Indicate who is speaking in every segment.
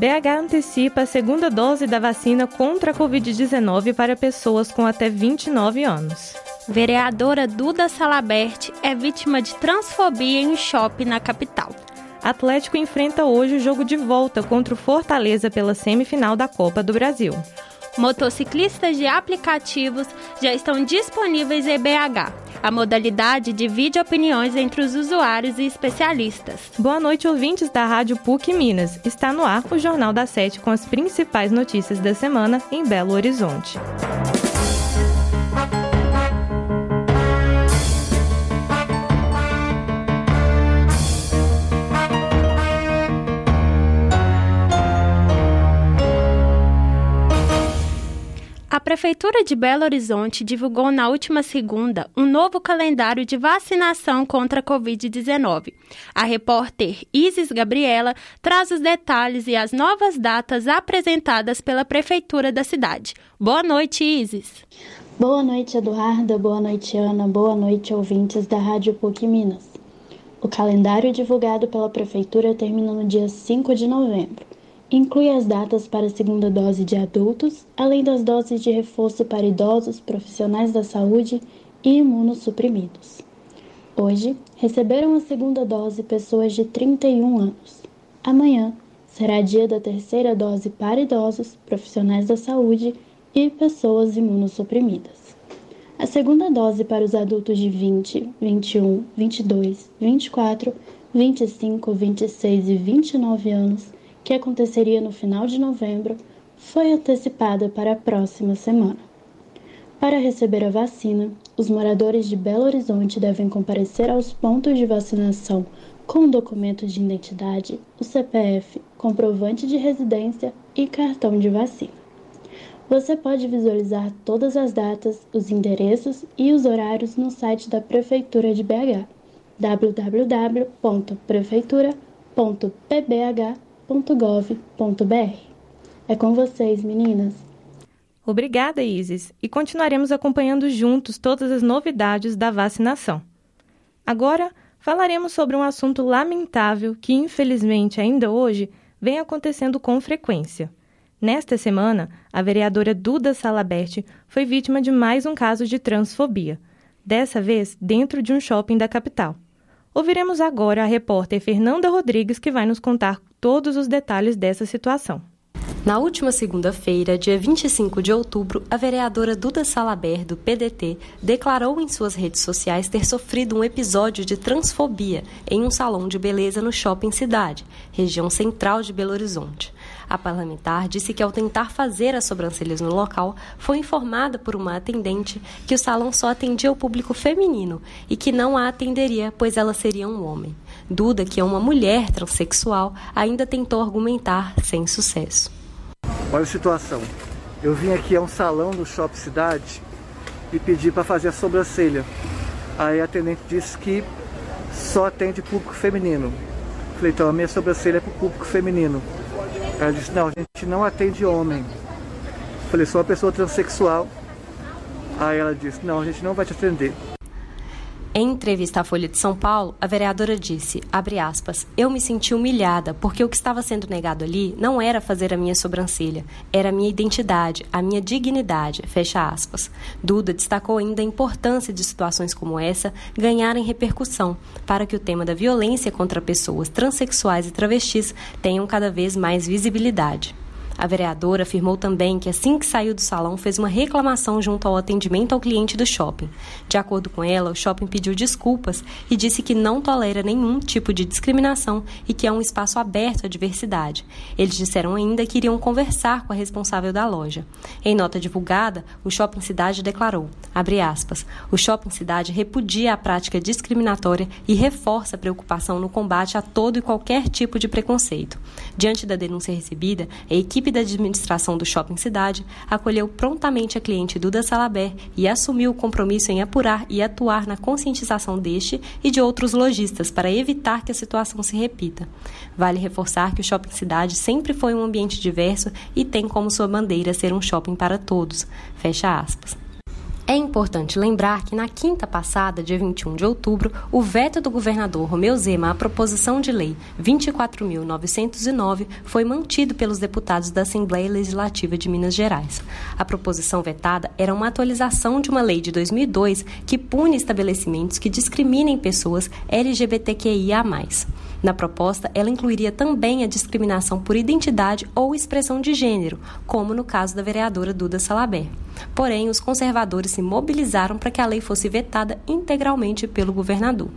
Speaker 1: BH antecipa a segunda dose da vacina contra a Covid-19 para pessoas com até 29 anos.
Speaker 2: Vereadora Duda Salabert é vítima de transfobia em shopping na capital.
Speaker 1: Atlético enfrenta hoje o jogo de volta contra o Fortaleza pela semifinal da Copa do Brasil.
Speaker 2: Motociclistas de aplicativos já estão disponíveis em BH. A modalidade divide opiniões entre os usuários e especialistas.
Speaker 1: Boa noite, ouvintes da Rádio PUC Minas. Está no ar o Jornal da Sete com as principais notícias da semana em Belo Horizonte.
Speaker 2: Prefeitura de Belo Horizonte divulgou na última segunda um novo calendário de vacinação contra a Covid-19. A repórter Isis Gabriela traz os detalhes e as novas datas apresentadas pela Prefeitura da cidade. Boa noite, Isis.
Speaker 3: Boa noite, Eduarda. Boa noite, Ana. Boa noite, ouvintes da Rádio PUC Minas. O calendário divulgado pela Prefeitura termina no dia 5 de novembro. Inclui as datas para a segunda dose de adultos, além das doses de reforço para idosos, profissionais da saúde e imunossuprimidos. Hoje, receberam a segunda dose pessoas de 31 anos. Amanhã será dia da terceira dose para idosos, profissionais da saúde e pessoas imunossuprimidas. A segunda dose para os adultos de 20, 21, 22, 24, 25, 26 e 29 anos que aconteceria no final de novembro, foi antecipada para a próxima semana. Para receber a vacina, os moradores de Belo Horizonte devem comparecer aos pontos de vacinação com documentos de identidade, o CPF, comprovante de residência e cartão de vacina. Você pode visualizar todas as datas, os endereços e os horários no site da Prefeitura de BH www.prefeitura.pbh.com www.gov.br. É com vocês, meninas.
Speaker 1: Obrigada, Isis, e continuaremos acompanhando juntos todas as novidades da vacinação. Agora, falaremos sobre um assunto lamentável que, infelizmente, ainda hoje vem acontecendo com frequência. Nesta semana, a vereadora Duda Salabert foi vítima de mais um caso de transfobia, dessa vez dentro de um shopping da capital. Ouviremos agora a repórter Fernanda Rodrigues, que vai nos contar todos os detalhes dessa situação.
Speaker 4: Na última segunda-feira, dia 25 de outubro, a vereadora Duda Salaber, do PDT, declarou em suas redes sociais ter sofrido um episódio de transfobia em um salão de beleza no Shopping Cidade, região central de Belo Horizonte. A parlamentar disse que, ao tentar fazer as sobrancelhas no local, foi informada por uma atendente que o salão só atendia o público feminino e que não a atenderia, pois ela seria um homem. Duda, que é uma mulher transexual, ainda tentou argumentar sem sucesso.
Speaker 5: Olha a situação. Eu vim aqui a um salão do Shopping Cidade e pedi para fazer a sobrancelha. Aí a atendente disse que só atende público feminino. Falei, então a minha sobrancelha é para o público feminino. Ela disse, não, a gente não atende homem. Falei, sou uma pessoa transexual. Aí ela disse, não, a gente não vai te atender.
Speaker 4: Em entrevista à Folha de São Paulo, a vereadora disse, aspas, eu me senti humilhada porque o que estava sendo negado ali não era fazer a minha sobrancelha, era a minha identidade, a minha dignidade, fecha aspas. Duda destacou ainda a importância de situações como essa ganharem repercussão para que o tema da violência contra pessoas transexuais e travestis tenham cada vez mais visibilidade. A vereadora afirmou também que assim que saiu do salão fez uma reclamação junto ao atendimento ao cliente do shopping. De acordo com ela, o shopping pediu desculpas e disse que não tolera nenhum tipo de discriminação e que é um espaço aberto à diversidade. Eles disseram ainda que iriam conversar com a responsável da loja. Em nota divulgada, o Shopping Cidade declarou, aspas, o Shopping Cidade repudia a prática discriminatória e reforça a preocupação no combate a todo e qualquer tipo de preconceito. Diante da denúncia recebida, a equipe equipe da administração do Shopping Cidade acolheu prontamente a cliente Duda Salaber e assumiu o compromisso em apurar e atuar na conscientização deste e de outros lojistas para evitar que a situação se repita. Vale reforçar que o Shopping Cidade sempre foi um ambiente diverso e tem como sua bandeira ser um shopping para todos. Fecha aspas. É importante lembrar que na quinta passada, dia 21 de outubro, o veto do governador Romeu Zema à proposição de lei 24.909 foi mantido pelos deputados da Assembleia Legislativa de Minas Gerais. A proposição vetada era uma atualização de uma lei de 2002 que pune estabelecimentos que discriminem pessoas LGBTQIA+. Na proposta, ela incluiria também a discriminação por identidade ou expressão de gênero, como no caso da vereadora Duda Salaber. Porém, os conservadores se mobilizaram para que a lei fosse vetada integralmente pelo governador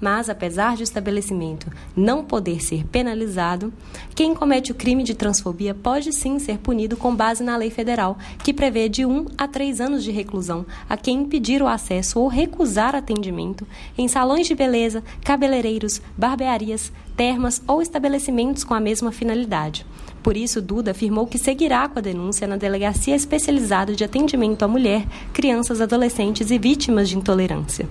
Speaker 4: mas apesar de o estabelecimento não poder ser penalizado, quem comete o crime de transfobia pode sim ser punido com base na lei federal, que prevê de 1 a 3 anos de reclusão a quem impedir o acesso ou recusar atendimento em salões de beleza, cabeleireiros, barbearias, termas ou estabelecimentos com a mesma finalidade. Por isso, Duda afirmou que seguirá com a denúncia na Delegacia Especializada de Atendimento à Mulher, Crianças, Adolescentes e Vítimas de Intolerância.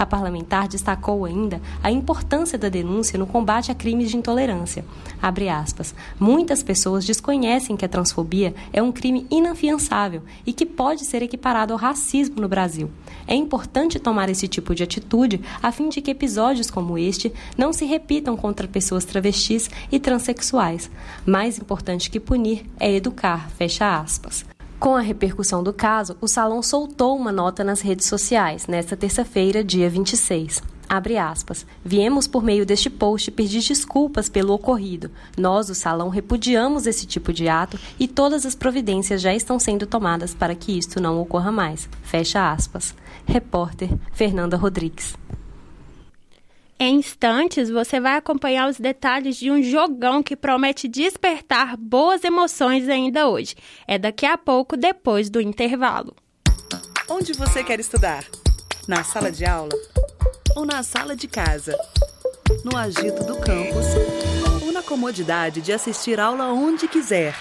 Speaker 4: A parlamentar destacou ainda a importância da denúncia no combate a crimes de intolerância. Aspas, Muitas pessoas desconhecem que a transfobia é um crime inafiançável e que pode ser equiparado ao racismo no Brasil. É importante tomar esse tipo de atitude a fim de que episódios como este não se repitam contra pessoas travestis e transexuais. Mais importante que punir é educar, fecha aspas. Com a repercussão do caso, o salão soltou uma nota nas redes sociais nesta terça-feira, dia 26. Abre aspas. Viemos por meio deste post pedir desculpas pelo ocorrido. Nós, o salão, repudiamos esse tipo de ato e todas as providências já estão sendo tomadas para que isto não ocorra mais. Fecha aspas. Repórter Fernanda Rodrigues.
Speaker 2: Em instantes, você vai acompanhar os detalhes de um jogão que promete despertar boas emoções ainda hoje. É daqui a pouco, depois do intervalo.
Speaker 6: Onde você quer estudar? Na sala de aula? Ou na sala de casa? No agito do campus? Ou na comodidade de assistir aula onde quiser?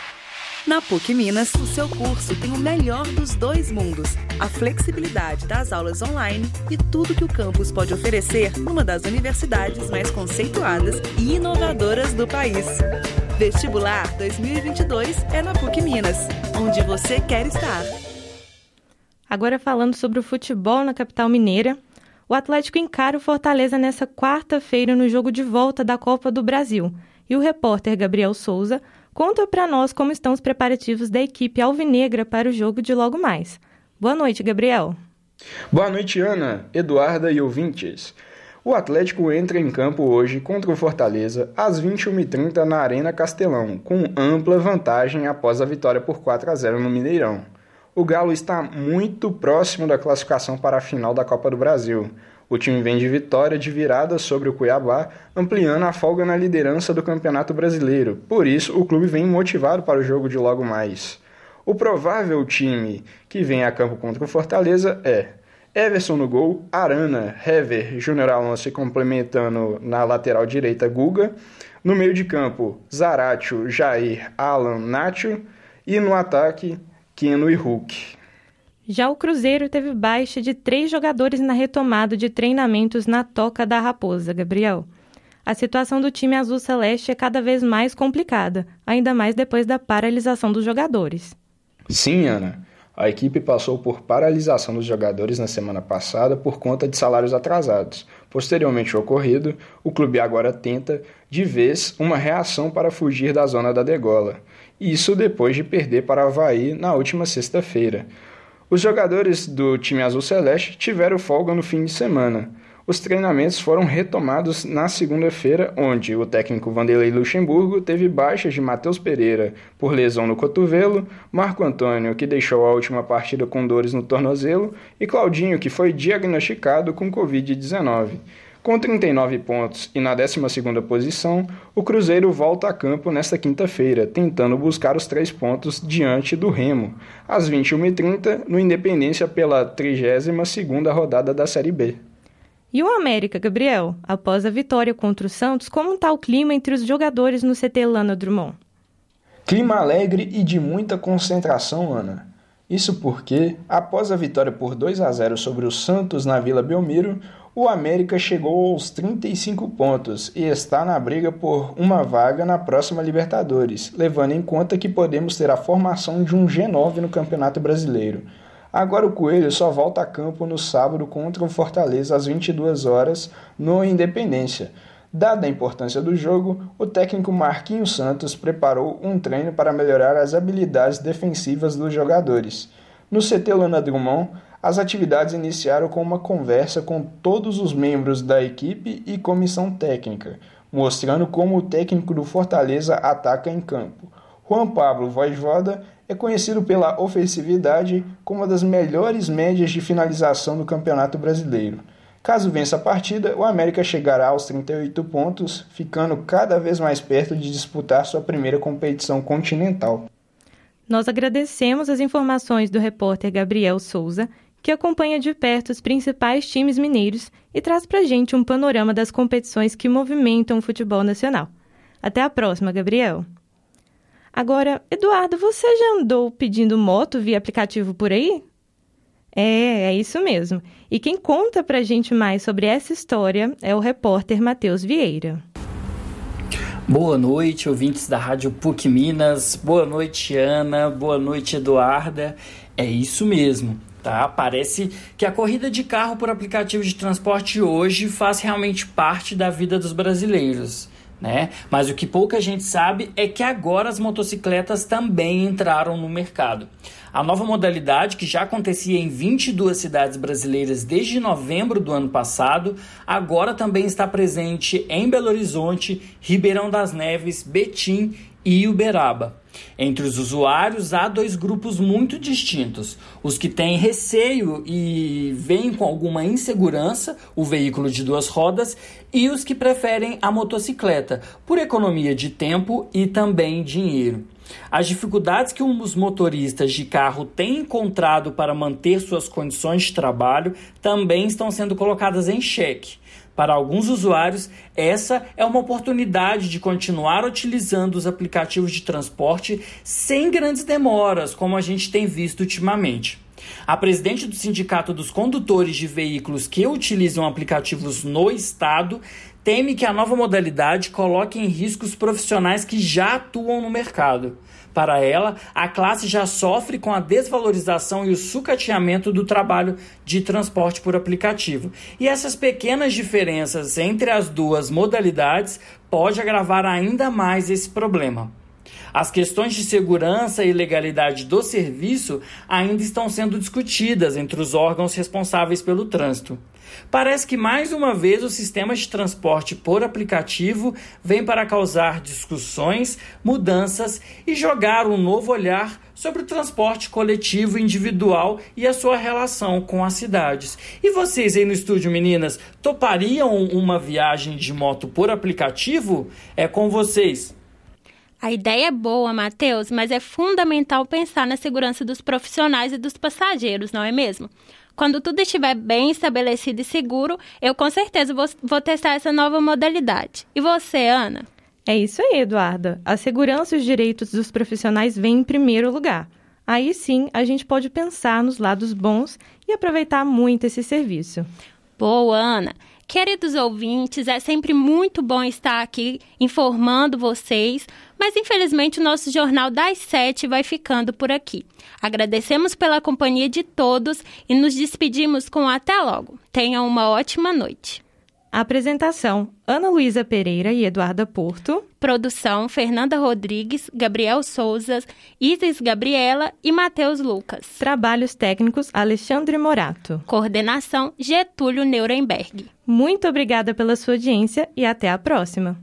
Speaker 6: Na PUC Minas, o seu curso tem o melhor dos dois mundos: a flexibilidade das aulas online e tudo que o campus pode oferecer numa das universidades mais conceituadas e inovadoras do país. Vestibular 2022 é na PUC Minas, onde você quer estar.
Speaker 1: Agora falando sobre o futebol na capital mineira, o Atlético encara o Fortaleza nessa quarta-feira no jogo de volta da Copa do Brasil. E o repórter Gabriel Souza Conta para nós como estão os preparativos da equipe alvinegra para o jogo de logo mais. Boa noite, Gabriel.
Speaker 7: Boa noite, Ana, Eduarda e ouvintes. O Atlético entra em campo hoje contra o Fortaleza às 21h30 na Arena Castelão, com ampla vantagem após a vitória por 4 a 0 no Mineirão. O Galo está muito próximo da classificação para a final da Copa do Brasil. O time vem de vitória de virada sobre o Cuiabá, ampliando a folga na liderança do Campeonato Brasileiro. Por isso, o clube vem motivado para o jogo de logo mais. O provável time que vem a campo contra o Fortaleza é Everson no gol, Arana, Hever, Júnior Alonso complementando na lateral direita Guga. No meio de campo, Zaratio, Jair, Alan, Nacho. E no ataque, Keno e Hulk.
Speaker 1: Já o Cruzeiro teve baixa de três jogadores na retomada de treinamentos na Toca da Raposa, Gabriel. A situação do time azul celeste é cada vez mais complicada, ainda mais depois da paralisação dos jogadores.
Speaker 7: Sim, Ana. A equipe passou por paralisação dos jogadores na semana passada por conta de salários atrasados. Posteriormente ao ocorrido, o clube agora tenta, de vez, uma reação para fugir da zona da degola. Isso depois de perder para Havaí na última sexta-feira. Os jogadores do time azul celeste tiveram folga no fim de semana. Os treinamentos foram retomados na segunda-feira, onde o técnico Vanderlei Luxemburgo teve baixas de Matheus Pereira por lesão no cotovelo, Marco Antônio, que deixou a última partida com dores no tornozelo, e Claudinho, que foi diagnosticado com Covid-19. Com 39 pontos e na 12ª posição, o Cruzeiro volta a campo nesta quinta-feira, tentando buscar os três pontos diante do Remo, às 21h30, no Independência pela 32ª rodada da Série B.
Speaker 1: E o América, Gabriel? Após a vitória contra o Santos, como está o clima entre os jogadores no CT Lana Drummond?
Speaker 7: Clima alegre e de muita concentração, Ana. Isso porque, após a vitória por 2 a 0 sobre o Santos na Vila Belmiro, o América chegou aos 35 pontos e está na briga por uma vaga na próxima Libertadores, levando em conta que podemos ter a formação de um G9 no Campeonato Brasileiro. Agora o Coelho só volta a campo no sábado contra o Fortaleza às 22 horas no Independência. Dada a importância do jogo, o técnico Marquinhos Santos preparou um treino para melhorar as habilidades defensivas dos jogadores. No CT Lana Drummond, as atividades iniciaram com uma conversa com todos os membros da equipe e comissão técnica, mostrando como o técnico do Fortaleza ataca em campo. Juan Pablo Voivoda é conhecido pela ofensividade como uma das melhores médias de finalização do Campeonato Brasileiro. Caso vença a partida, o América chegará aos 38 pontos, ficando cada vez mais perto de disputar sua primeira competição continental.
Speaker 1: Nós agradecemos as informações do repórter Gabriel Souza, que acompanha de perto os principais times mineiros e traz para gente um panorama das competições que movimentam o futebol nacional. Até a próxima, Gabriel. Agora, Eduardo, você já andou pedindo moto via aplicativo por aí? É, é isso mesmo. E quem conta pra gente mais sobre essa história é o repórter Matheus Vieira.
Speaker 8: Boa noite, ouvintes da Rádio PUC Minas. Boa noite, Ana. Boa noite, Eduarda. É isso mesmo, tá? Parece que a corrida de carro por aplicativo de transporte hoje faz realmente parte da vida dos brasileiros. Né? Mas o que pouca gente sabe é que agora as motocicletas também entraram no mercado. A nova modalidade, que já acontecia em 22 cidades brasileiras desde novembro do ano passado, agora também está presente em Belo Horizonte, Ribeirão das Neves, Betim e Uberaba. Entre os usuários há dois grupos muito distintos: os que têm receio e veem com alguma insegurança o veículo de duas rodas, e os que preferem a motocicleta, por economia de tempo e também dinheiro. As dificuldades que os motoristas de carro têm encontrado para manter suas condições de trabalho também estão sendo colocadas em xeque. Para alguns usuários, essa é uma oportunidade de continuar utilizando os aplicativos de transporte sem grandes demoras, como a gente tem visto ultimamente. A presidente do Sindicato dos Condutores de Veículos que utilizam aplicativos no estado teme que a nova modalidade coloque em risco os profissionais que já atuam no mercado. Para ela, a classe já sofre com a desvalorização e o sucateamento do trabalho de transporte por aplicativo. E essas pequenas diferenças entre as duas modalidades pode agravar ainda mais esse problema. As questões de segurança e legalidade do serviço ainda estão sendo discutidas entre os órgãos responsáveis pelo trânsito. Parece que mais uma vez o sistema de transporte por aplicativo vem para causar discussões, mudanças e jogar um novo olhar sobre o transporte coletivo individual e a sua relação com as cidades. E vocês aí no estúdio, meninas, topariam uma viagem de moto por aplicativo? É com vocês.
Speaker 2: A ideia é boa, Matheus, mas é fundamental pensar na segurança dos profissionais e dos passageiros, não é mesmo? Quando tudo estiver bem estabelecido e seguro, eu com certeza vou, vou testar essa nova modalidade. E você, Ana?
Speaker 1: É isso aí, Eduarda. A segurança e os direitos dos profissionais vêm em primeiro lugar. Aí sim, a gente pode pensar nos lados bons e aproveitar muito esse serviço.
Speaker 2: Boa, Ana. Queridos ouvintes, é sempre muito bom estar aqui informando vocês, mas infelizmente o nosso Jornal das Sete vai ficando por aqui. Agradecemos pela companhia de todos e nos despedimos com até logo. Tenham uma ótima noite.
Speaker 1: Apresentação: Ana Luísa Pereira e Eduarda Porto.
Speaker 2: Produção: Fernanda Rodrigues, Gabriel Souza, Isis Gabriela e Matheus Lucas.
Speaker 1: Trabalhos técnicos: Alexandre Morato.
Speaker 2: Coordenação: Getúlio Nuremberg.
Speaker 1: Muito obrigada pela sua audiência e até a próxima.